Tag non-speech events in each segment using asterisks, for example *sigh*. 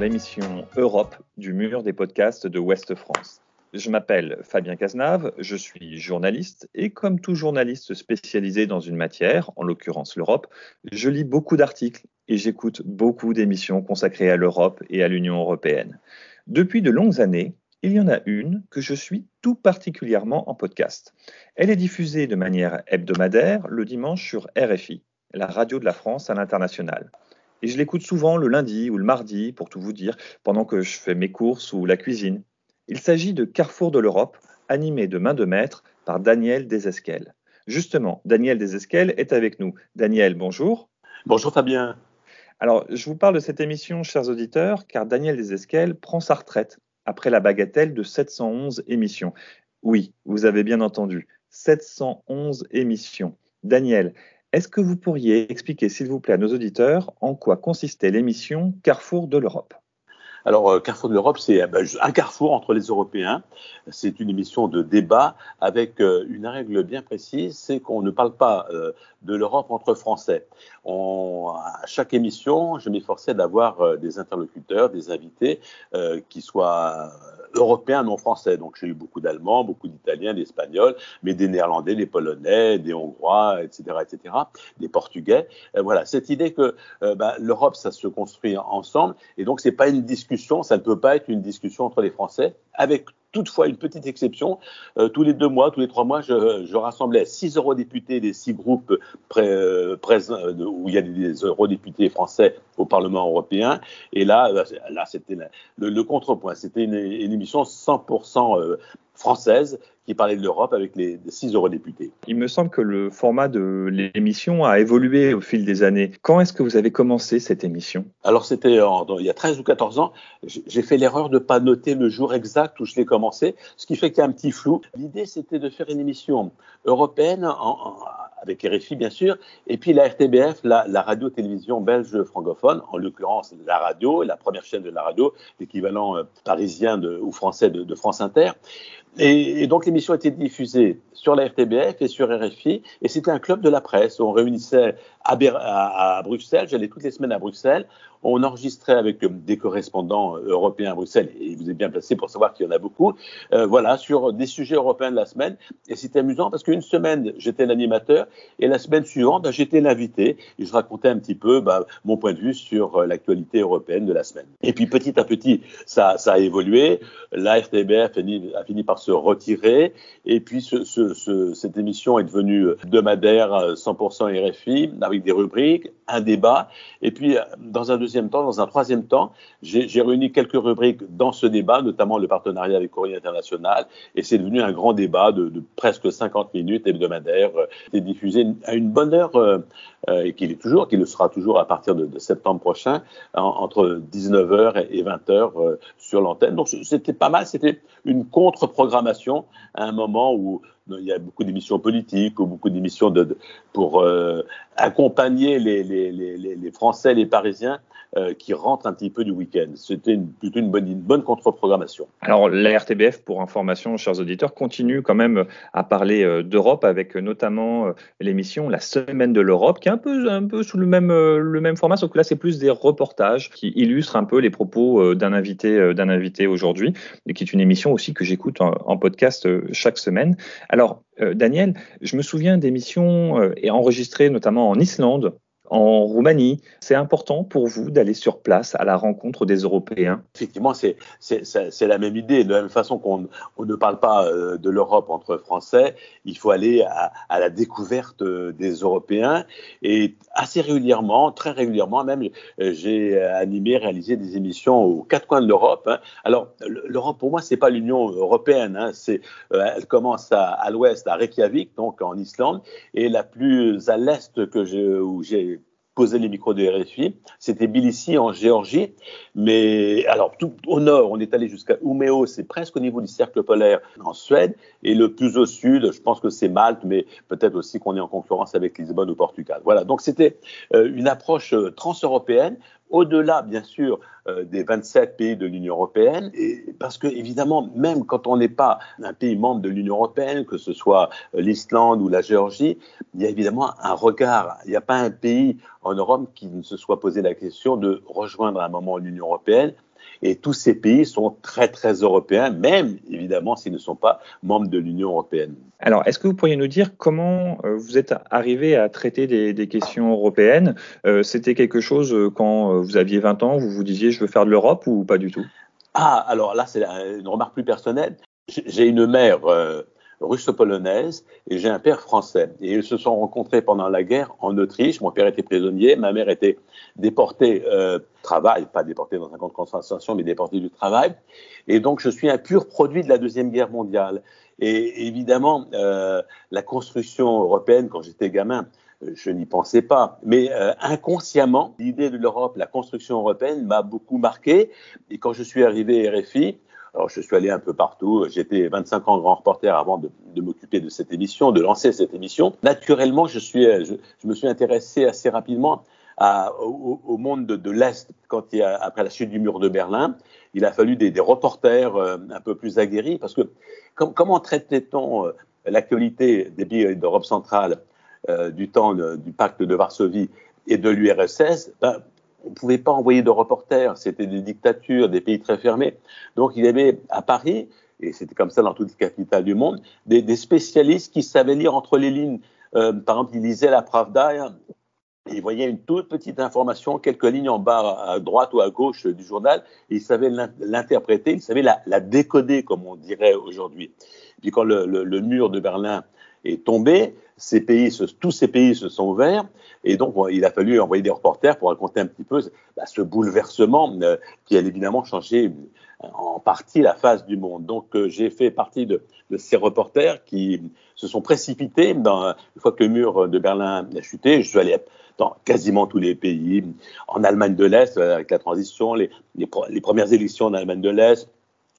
L'émission Europe du mur des podcasts de Ouest France. Je m'appelle Fabien Cazenave, je suis journaliste et comme tout journaliste spécialisé dans une matière, en l'occurrence l'Europe, je lis beaucoup d'articles et j'écoute beaucoup d'émissions consacrées à l'Europe et à l'Union européenne. Depuis de longues années, il y en a une que je suis tout particulièrement en podcast. Elle est diffusée de manière hebdomadaire le dimanche sur RFI, la radio de la France à l'international. Et je l'écoute souvent le lundi ou le mardi, pour tout vous dire, pendant que je fais mes courses ou la cuisine. Il s'agit de Carrefour de l'Europe, animé de main de maître par Daniel Desesquelles. Justement, Daniel Desesquelles est avec nous. Daniel, bonjour. Bonjour Fabien. Alors, je vous parle de cette émission, chers auditeurs, car Daniel Desesquelles prend sa retraite après la bagatelle de 711 émissions. Oui, vous avez bien entendu, 711 émissions. Daniel, est-ce que vous pourriez expliquer, s'il vous plaît, à nos auditeurs en quoi consistait l'émission Carrefour de l'Europe? Alors, euh, Carrefour de l'Europe, c'est euh, ben, un carrefour entre les Européens. C'est une émission de débat avec euh, une règle bien précise, c'est qu'on ne parle pas de l'Europe entre Français. à chaque émission, je m'efforçais d'avoir des interlocuteurs, des invités qui soient européens, non français. Donc j'ai eu beaucoup d'Allemands, beaucoup d'Italiens, d'Espagnols, mais des Néerlandais, des Polonais, des Hongrois, etc., etc., des Portugais. Voilà, cette idée que bah, l'Europe, ça se construit ensemble, et donc c'est pas une discussion, ça ne peut pas être une discussion entre les Français, avec toutefois une petite exception. Euh, tous les deux mois, tous les trois mois, je, rassemblais six eurodéputés des six groupes euh, présents où il y a des eurodéputés français au Parlement européen. Et là, euh, là, c'était le, contrepoint. C'était une, émission 100% française qui parlait de l'Europe avec les six eurodéputés. Il me semble que le format de l'émission a évolué au fil des années. Quand est-ce que vous avez commencé cette émission? Alors c'était il y a 13 ou 14 ans. J'ai fait l'erreur de ne pas noter le jour exact où je l'ai commencé, ce qui fait qu'il y a un petit flou. L'idée c'était de faire une émission européenne en, avec RFI bien sûr, et puis la RTBF, la, la radio-télévision belge francophone, en l'occurrence la radio, la première chaîne de la radio, l'équivalent euh, parisien de, ou français de, de France Inter. Et, et donc l'émission était diffusée sur la RTBF et sur RFI, et c'était un club de la presse. On réunissait à, Bruxelles, j'allais toutes les semaines à Bruxelles, on enregistrait avec des correspondants européens à Bruxelles, et vous êtes bien placé pour savoir qu'il y en a beaucoup, euh, voilà, sur des sujets européens de la semaine. Et c'était amusant parce qu'une semaine, j'étais l'animateur, et la semaine suivante, bah, j'étais l'invité, et je racontais un petit peu bah, mon point de vue sur euh, l'actualité européenne de la semaine. Et puis petit à petit, ça, a évolué. La RTBF a fini par se retirer, et puis ce, ce, cette émission est devenue hebdomadaire 100% euh, RFI, avec des rubriques, un débat, et puis dans un deuxième temps, dans un troisième temps, j'ai réuni quelques rubriques dans ce débat, notamment le partenariat avec Courrier International, et c'est devenu un grand débat de, presque 50 minutes hebdomadaires, C'est diffusé à une bonne heure, euh, euh, et qu'il est toujours, qu'il le sera toujours à partir de, septembre prochain, entre 19h et 20h euh, sur l'antenne. Donc c'était pas mal, c'était une contre-programmation à un moment où il y a beaucoup d'émissions politiques ou beaucoup d'émissions pour accompagner les, les, les, les, Français, les Parisiens euh, qui rentrent un petit peu du week-end. C'était plutôt une bonne, une bonne contre-programmation. Alors, la RTBF, pour information, chers auditeurs, continue quand même à parler euh, d'Europe avec euh, notamment l'émission La Semaine de l'Europe, qui est un peu, un peu sous le même, le même format, sauf que là, c'est plus des reportages qui illustrent un peu les propos d'un invité, d'un invité aujourd'hui, et qui est une émission aussi que j'écoute en, en, podcast chaque semaine. Alors, Daniel, je me souviens d'émissions et enregistrées notamment en Islande en Roumanie. C'est important pour vous d'aller sur place à la rencontre des Européens? Effectivement, c'est la même idée. De la même façon qu'on ne parle pas euh, de l'Europe entre Français, il faut aller à, la découverte euh, des Européens. Et assez régulièrement, très régulièrement même, euh, j'ai animé, réalisé des émissions aux quatre coins de l'Europe. Hein. Alors, l'Europe, pour moi, c'est pas l'Union européenne. Hein. Elle commence à, l'ouest, à Reykjavik, donc en Islande, et la plus à l'est que j'ai poser les micros de RFI. C'était Tbilissi en Géorgie, mais alors tout au nord, on est allé jusqu'à Umeå, c'est presque au niveau du cercle polaire en Suède, et le plus au sud, je pense que c'est Malte, mais peut-être aussi qu'on est en concurrence avec Lisbonne ou Portugal. Voilà, donc c'était euh, une approche euh, transeuropéenne au-delà, bien sûr, euh, des 27 pays de l'Union européenne, et parce que évidemment, même quand on n'est pas un pays membre de l'Union européenne, que ce soit euh, l'Islande ou la Géorgie, il y a évidemment un regard. Il n'y a pas un pays en Europe qui ne se soit posé la question de rejoindre à un moment l'Union européenne. Et tous ces pays sont très, très européens, même évidemment s'ils ne sont pas membres de l'Union européenne. Alors, est-ce que vous pourriez nous dire comment euh, vous êtes arrivé à traiter des, questions européennes? Euh, C'était quelque chose euh, quand vous aviez 20 ans, vous vous disiez je veux faire de l'Europe ou pas du tout? Ah, alors là, c'est une remarque plus personnelle. J'ai une mère russo-polonaise et j'ai un père français. Et ils se sont rencontrés pendant la guerre en Autriche. Mon père était prisonnier, ma mère était déportée euh, travail, pas déportée dans un camp de concentration, mais déportée du travail. Et donc je suis un pur produit de la Deuxième Guerre mondiale. Et évidemment, euh, la construction européenne, quand j'étais gamin, je n'y pensais pas. Mais euh, inconsciemment, l'idée de l'Europe, la construction européenne m'a beaucoup marqué. Et quand je suis arrivé à RFI, alors, je suis allé un peu partout. J'étais 25 ans grand reporter avant de, m'occuper de cette émission, de lancer cette émission. Naturellement, je, suis, je, me suis intéressé assez rapidement au, monde de, l'Est. Quand il a, après la chute du mur de Berlin, il a fallu des, reporters euh, un peu plus aguerris parce que com comment traitait-on euh, l'actualité des pays d'Europe centrale euh, du temps du pacte de Varsovie et de l'URSS on ne pouvait pas envoyer de reporters, c'était des dictatures, des pays très fermés. Donc il y avait à Paris, et c'était comme ça dans toutes les capitales du monde, des, spécialistes qui savaient lire entre les lignes. Euh, par exemple, ils lisaient la Pravda, et ils voyaient une toute petite information, quelques lignes en bas à droite ou à gauche du journal, et ils savaient l'interpréter, ils savaient la, décoder, comme on dirait aujourd'hui. Puis quand le mur de Berlin est tombé, tous ces pays se sont ouverts, et donc il a fallu envoyer des reporters pour raconter un petit peu bah, ce bouleversement euh, qui a évidemment changé euh, en partie la face du monde. Donc euh, j'ai fait partie de, ces reporters qui se sont précipités une fois que le mur de Berlin a chuté. Je suis allé dans quasiment tous les pays, en Allemagne de l'Est avec la transition, les premières élections en Allemagne de l'Est,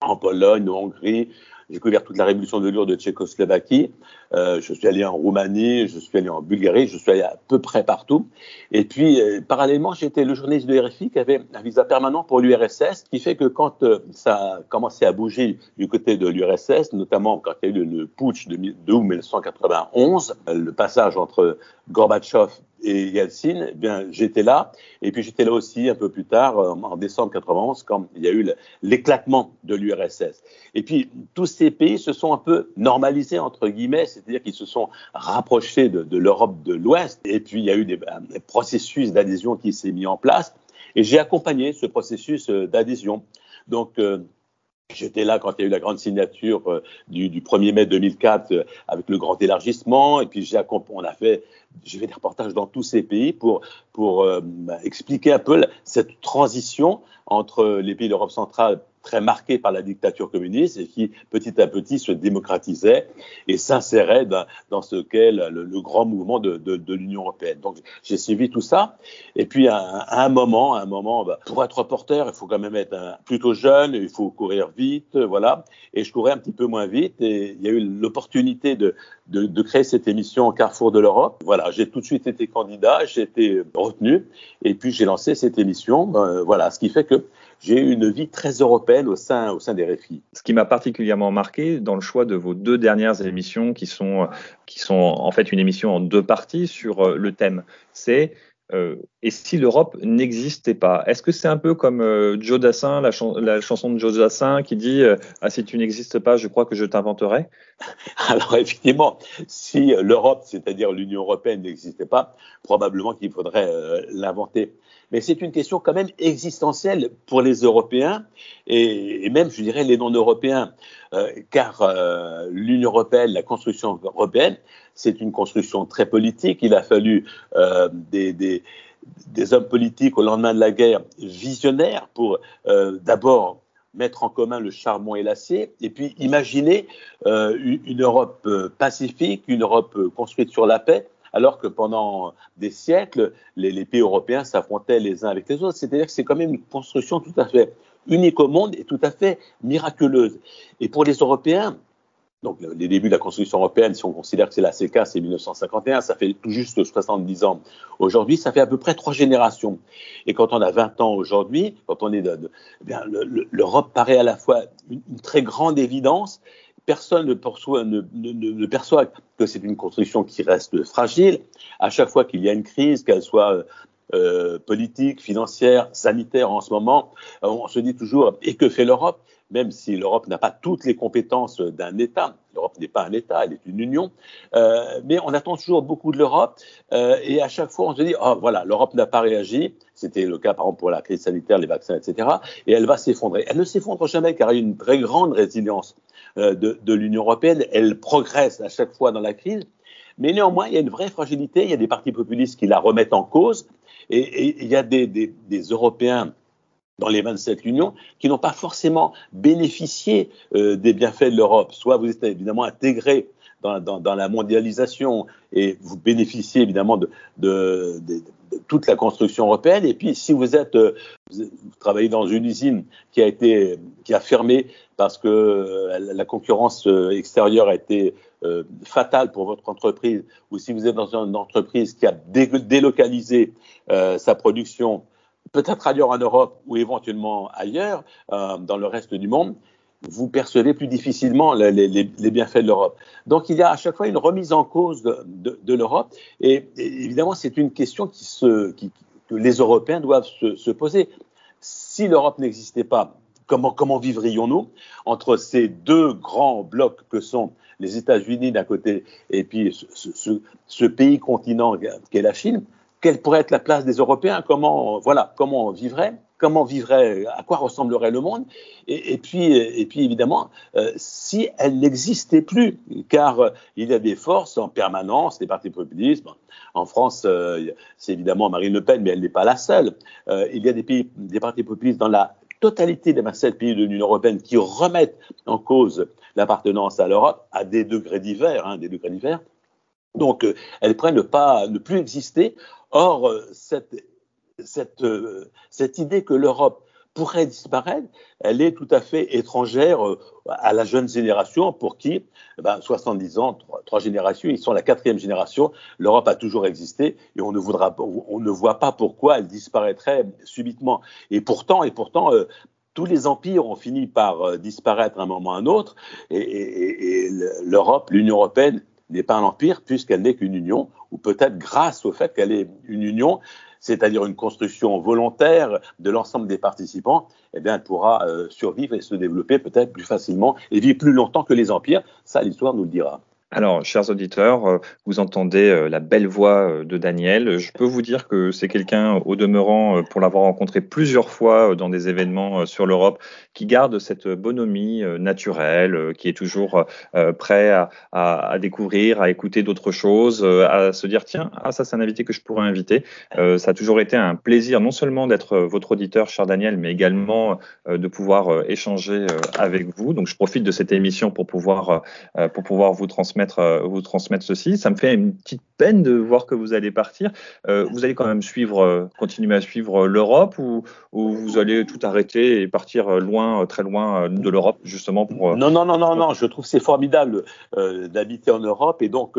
en Pologne, en Hongrie, j'ai couvert toute la révolution de l'ur de Tchécoslovaquie. Euh, je suis allé en Roumanie, je suis allé en Bulgarie, je suis allé à peu près partout. Et puis, euh, parallèlement, j'étais le journaliste de RFI qui avait un visa permanent pour l'URSS, qui fait que quand euh, ça a commencé à bouger du côté de l'URSS, notamment quand il y a eu le, putsch de, de 1991, le passage entre Gorbatchev et Yeltsin, eh bien, j'étais là. Et puis j'étais là aussi un peu plus tard, en décembre 91, quand il y a eu l'éclatement de l'URSS. Et puis tous ces pays se sont un peu normalisés, entre guillemets, c'est-à-dire qu'ils se sont rapprochés de, l'Europe de l'Ouest. Et puis il y a eu des, des processus d'adhésion qui s'est mis en place. Et j'ai accompagné ce processus euh, d'adhésion. Donc, euh, J'étais là quand il y a eu la grande signature euh, du, du, 1er mai 2004 euh, avec le grand élargissement. Et puis j'ai on a fait, j'ai fait des reportages dans tous ces pays pour, pour euh, expliquer un peu cette transition entre les pays d'Europe centrale très marqué par la dictature communiste et qui petit à petit se démocratisait et s'insérait dans, ce qu'est le, grand mouvement de, l'Union européenne. Donc j'ai suivi tout ça et puis à, un moment, à un moment, bah, pour être reporter, il faut quand même être plutôt jeune, il faut courir vite, voilà. Et je courais un petit peu moins vite et il y a eu l'opportunité de, créer cette émission Carrefour de l'Europe. Voilà, j'ai tout de suite été candidat, j'ai été retenu et puis j'ai lancé cette émission. Ben, voilà, ce qui fait que j'ai eu une vie très européenne au sein, au sein des RFI. Ce qui m'a particulièrement marqué dans le choix de vos deux dernières émissions, qui sont, qui sont en fait une émission en deux parties sur euh, le thème, c'est euh, et si l'Europe n'existait pas Est-ce que c'est un peu comme euh, Joe Dassin, la, ch la, chanson de Joe Dassin qui dit euh, Ah, si tu n'existes pas, je crois que je t'inventerai? *laughs* Alors, effectivement, si l'Europe, c'est-à-dire l'Union européenne, n'existait pas, probablement qu'il faudrait l'inventer. Mais c'est une question quand même existentielle pour les Européens et, même, je dirais, les non-européens, car l'Union européenne, la construction européenne, c'est une construction très politique. Il a fallu euh, des, des, des, hommes politiques au lendemain de la guerre visionnaires pour euh, d'abord mettre en commun le charbon et l'acier, et puis imaginer euh, une Europe pacifique, une Europe construite sur la paix, alors que pendant des siècles, les, les pays européens s'affrontaient les uns avec les autres. C'est-à-dire que c'est quand même une construction tout à fait unique au monde et tout à fait miraculeuse. Et pour les Européens, donc les débuts de la construction européenne, si on considère que c'est la CK, c'est 1951, ça fait tout juste 70 ans. Aujourd'hui, ça fait à peu près trois générations. Et quand on a 20 ans aujourd'hui, quand on est de, eh l'Europe paraît à la fois une, très grande évidence. Personne ne perçoit, ne, ne perçoit que c'est une construction qui reste fragile. À chaque fois qu'il y a une crise, qu'elle soit euh, politique, financière, sanitaire en ce moment, euh, on se dit toujours et que fait l'Europe? Même si l'Europe n'a pas toutes les compétences d'un État, l'Europe n'est pas un État, elle est une union, euh, mais on attend toujours beaucoup de l'Europe euh, et à chaque fois on se dit oh voilà l'Europe n'a pas réagi, c'était le cas par exemple pour la crise sanitaire, les vaccins, etc. Et elle va s'effondrer. Elle ne s'effondre jamais car il y a une très grande résilience euh, de, de l'Union européenne. Elle progresse à chaque fois dans la crise. Mais néanmoins, il y a une vraie fragilité. Il y a des partis populistes qui la remettent en cause. Et, il y a des, des, des, Européens dans les 27 unions qui n'ont pas forcément bénéficié euh, des bienfaits de l'Europe. Soit vous êtes évidemment intégré dans, dans, dans, la mondialisation et vous bénéficiez évidemment de, de, de, toute la construction européenne. Et puis, si vous êtes, euh, vous travaillez dans une usine qui a été, qui a fermé parce que euh, la concurrence extérieure a été euh, fatale pour votre entreprise, ou si vous êtes dans une entreprise qui a délocalisé euh, sa production, peut-être ailleurs en Europe ou éventuellement ailleurs, euh, dans le reste du monde, vous percevez plus difficilement les, bienfaits de l'Europe. Donc il y a à chaque fois une remise en cause de, l'Europe, et, évidemment c'est une question que les Européens doivent se, se poser. Si l'Europe n'existait pas, comment, vivrions-nous entre ces deux grands blocs que sont les États-Unis d'un côté et puis ce, ce pays continent qu'est la Chine, quelle pourrait être la place des Européens Comment voilà comment on vivrait Comment vivrait À quoi ressemblerait le monde et, puis et puis évidemment euh, si elle n'existait plus, car euh, il y a des forces en permanence, des partis populistes. En France, euh, c'est évidemment Marine Le Pen, mais elle n'est pas la seule. Il y a des partis populistes dans la totalité des 27 pays de l'Union européenne qui remettent en cause l'appartenance à l'Europe à des degrés divers, hein, des degrés divers. Donc, euh, elle pourrait ne pas, ne plus exister. Or, euh, cette, cette, euh, cette idée que l'Europe pourrait disparaître, elle est tout à fait étrangère à la jeune génération pour qui, eh ben, 70 ans, trois, générations, ils sont la quatrième génération, l'Europe a toujours existé et on ne, voudra, on ne voit pas pourquoi elle disparaîtrait subitement. Et pourtant, et pourtant tous les empires ont fini par disparaître à un moment ou à un autre et l'Europe, l'Union européenne, n'est pas un empire puisqu'elle n'est qu'une union, ou peut-être grâce au fait qu'elle est une union, c'est-à-dire une construction volontaire de l'ensemble des participants, eh elle pourra euh, survivre et se développer peut-être plus facilement et vivre plus longtemps que les empires. Ça, l'histoire nous le dira. Alors, chers auditeurs, euh, vous entendez euh, la belle voix euh, de Daniel. Je peux vous dire que c'est quelqu'un, au demeurant, pour l'avoir rencontré plusieurs fois dans des événements sur l'Europe, qui garde cette bonhomie naturelle, qui est toujours prêt à, à, à découvrir, à écouter d'autres choses, à se dire tiens, ah ça c'est un invité que je pourrais inviter. Ça a toujours été un plaisir, non seulement d'être votre auditeur, cher Daniel, mais également de pouvoir échanger avec vous. Donc, je profite de cette émission pour pouvoir pour pouvoir vous transmettre euh, vous transmettre ceci. Ça me fait une petite peine de voir que vous allez partir. Euh, vous allez quand même suivre, euh, continuer à suivre l'Europe ou, ou, vous allez tout arrêter et partir loin, très loin de l'Europe, justement pour. Non, non, non, non, non. Je trouve c'est formidable d'habiter en Europe et donc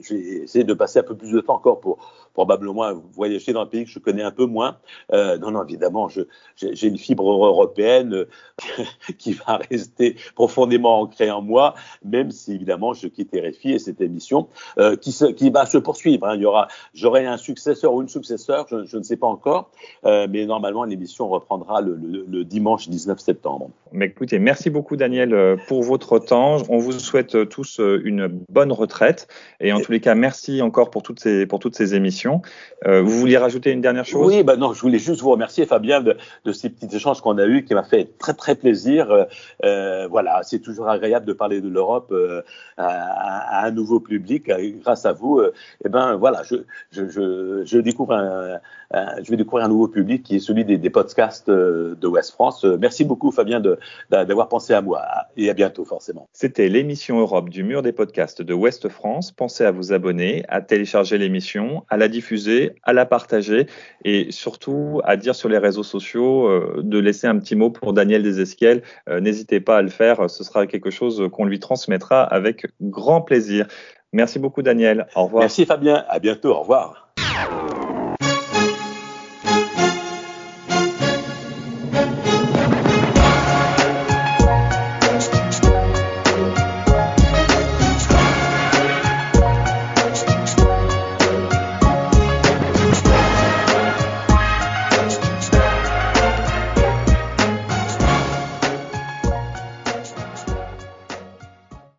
j'ai essayé de passer un peu plus de temps encore pour probablement voyager dans un pays que je connais un peu moins. Non, non, évidemment, j'ai une fibre européenne *laughs* qui va rester profondément ancrée en moi, même si évidemment je quitte RFI et cette émission euh, qui, se, qui va se poursuivre. Hein. Il y aura, j'aurai un successeur ou une successeur, je, je ne sais pas encore, euh, mais normalement l'émission reprendra le, le, le, dimanche 19 septembre. Mais écoutez, merci beaucoup Daniel euh, pour votre temps. On vous souhaite tous une bonne retraite et en et... tous les cas, merci encore pour toutes ces, pour toutes ces émissions. Euh, vous vouliez rajouter une dernière chose? Oui, bah non, je voulais juste vous remercier, Fabien, de, de ces petits échanges qu'on a eus, qui m'a fait très très plaisir. Voilà, c'est toujours agréable de parler de l'Europe à, un nouveau public grâce à vous. et eh ben voilà, je, je, je, je découvre un, je vais découvrir un nouveau public qui est celui des, des podcasts de West France. Merci beaucoup Fabien d'avoir pensé à moi et à bientôt forcément. C'était l'émission Europe du mur des podcasts de West France. Pensez à vous abonner, à télécharger l'émission, à la diffuser, à la partager et surtout à dire sur les réseaux sociaux euh, de laisser un petit mot pour Daniel Desesquiel. Euh, n'hésitez pas à le faire, ce sera quelque chose qu'on lui transmettra avec grand plaisir. Merci beaucoup Daniel, au revoir. Merci Fabien, à bientôt, au revoir.